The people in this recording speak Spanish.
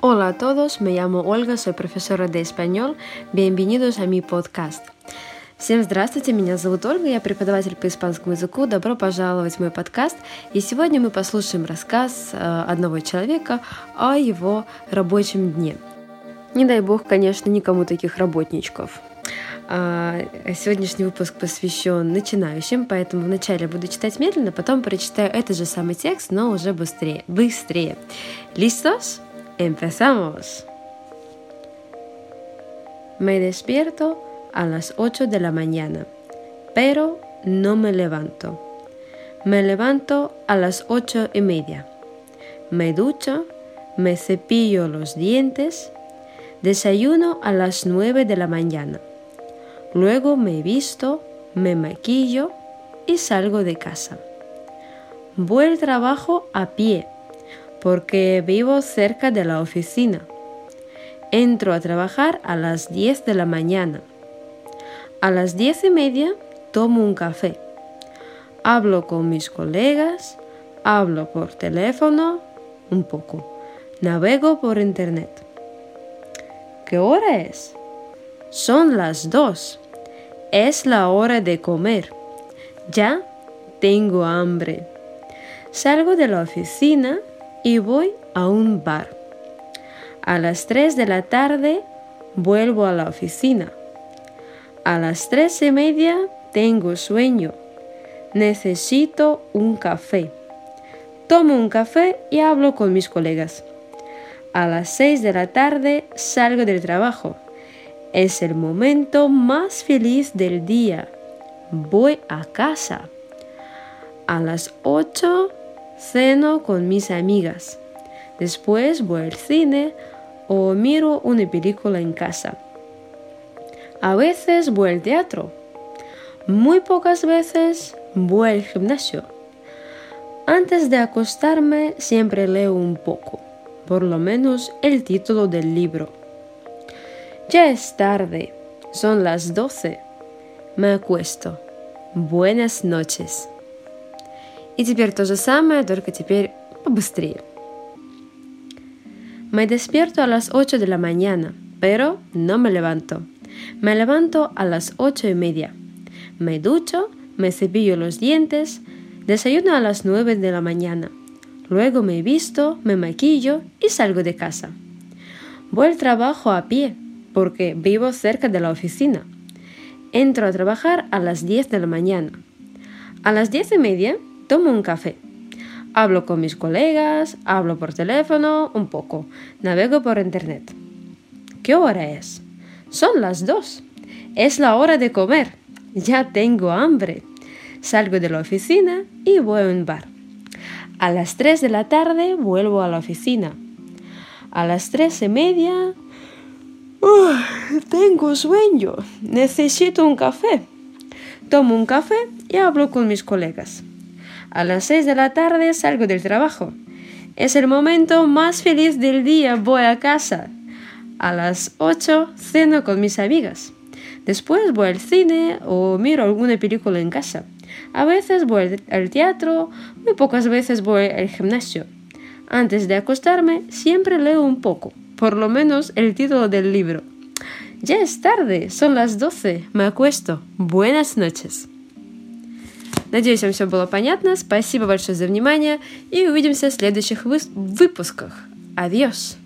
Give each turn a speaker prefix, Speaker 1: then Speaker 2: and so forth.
Speaker 1: Hola a todos, me llamo Ольга, soy profesora de español. Bienvenidos a mi podcast. Всем здравствуйте, меня зовут Ольга, я преподаватель по испанскому языку. Добро пожаловать в мой подкаст. И сегодня мы послушаем рассказ э, одного человека о его рабочем дне. Не дай бог, конечно, никому таких работничков. А, сегодняшний выпуск посвящен начинающим, поэтому вначале буду читать медленно, потом прочитаю этот же самый текст, но уже быстрее. Быстрее. ¿Listos? Empezamos. Me despierto a las 8 de la mañana, pero no me levanto. Me levanto a las ocho y media. Me ducho, me cepillo los dientes, desayuno a las 9 de la mañana. Luego me visto, me maquillo y salgo de casa. Voy al trabajo a pie porque vivo cerca de la oficina. Entro a trabajar a las 10 de la mañana. A las 10 y media tomo un café. Hablo con mis colegas, hablo por teléfono un poco. Navego por internet. ¿Qué hora es? Son las dos. Es la hora de comer. Ya tengo hambre. Salgo de la oficina y voy a un bar. A las 3 de la tarde vuelvo a la oficina. A las tres y media tengo sueño. Necesito un café. Tomo un café y hablo con mis colegas. A las 6 de la tarde salgo del trabajo. Es el momento más feliz del día. Voy a casa. A las 8 ceno con mis amigas. Después voy al cine o miro una película en casa. A veces voy al teatro. Muy pocas veces voy al gimnasio. Antes de acostarme siempre leo un poco, por lo menos el título del libro. Ya es tarde, son las doce. Me acuesto. Buenas noches. И теперь то же самое, только теперь побыстрее. Me despierto a las 8 de la mañana, pero no me levanto. Me levanto a las ocho y media. Me ducho, me cepillo los dientes, desayuno a las 9 de la mañana. Luego me visto, me maquillo y salgo de casa. Voy al trabajo a pie, porque vivo cerca de la oficina. Entro a trabajar a las 10 de la mañana. A las 10 y media tomo un café. Hablo con mis colegas, hablo por teléfono un poco, navego por internet. ¿Qué hora es? Son las dos. Es la hora de comer. Ya tengo hambre. Salgo de la oficina y voy a un bar. A las 3 de la tarde vuelvo a la oficina. A las tres y media tengo sueño, necesito un café. Tomo un café y hablo con mis colegas. A las 6 de la tarde salgo del trabajo. Es el momento más feliz del día, voy a casa. A las 8 ceno con mis amigas. Después voy al cine o miro alguna película en casa. A veces voy al teatro, muy pocas veces voy al gimnasio. Antes de acostarme siempre leo un poco por lo menos el título del libro. Ya es tarde, son las 12, me acuesto. Buenas noches. Надеюсь, вам все было понятно. Спасибо большое за внимание и увидимся в следующих выпусках. Адьос!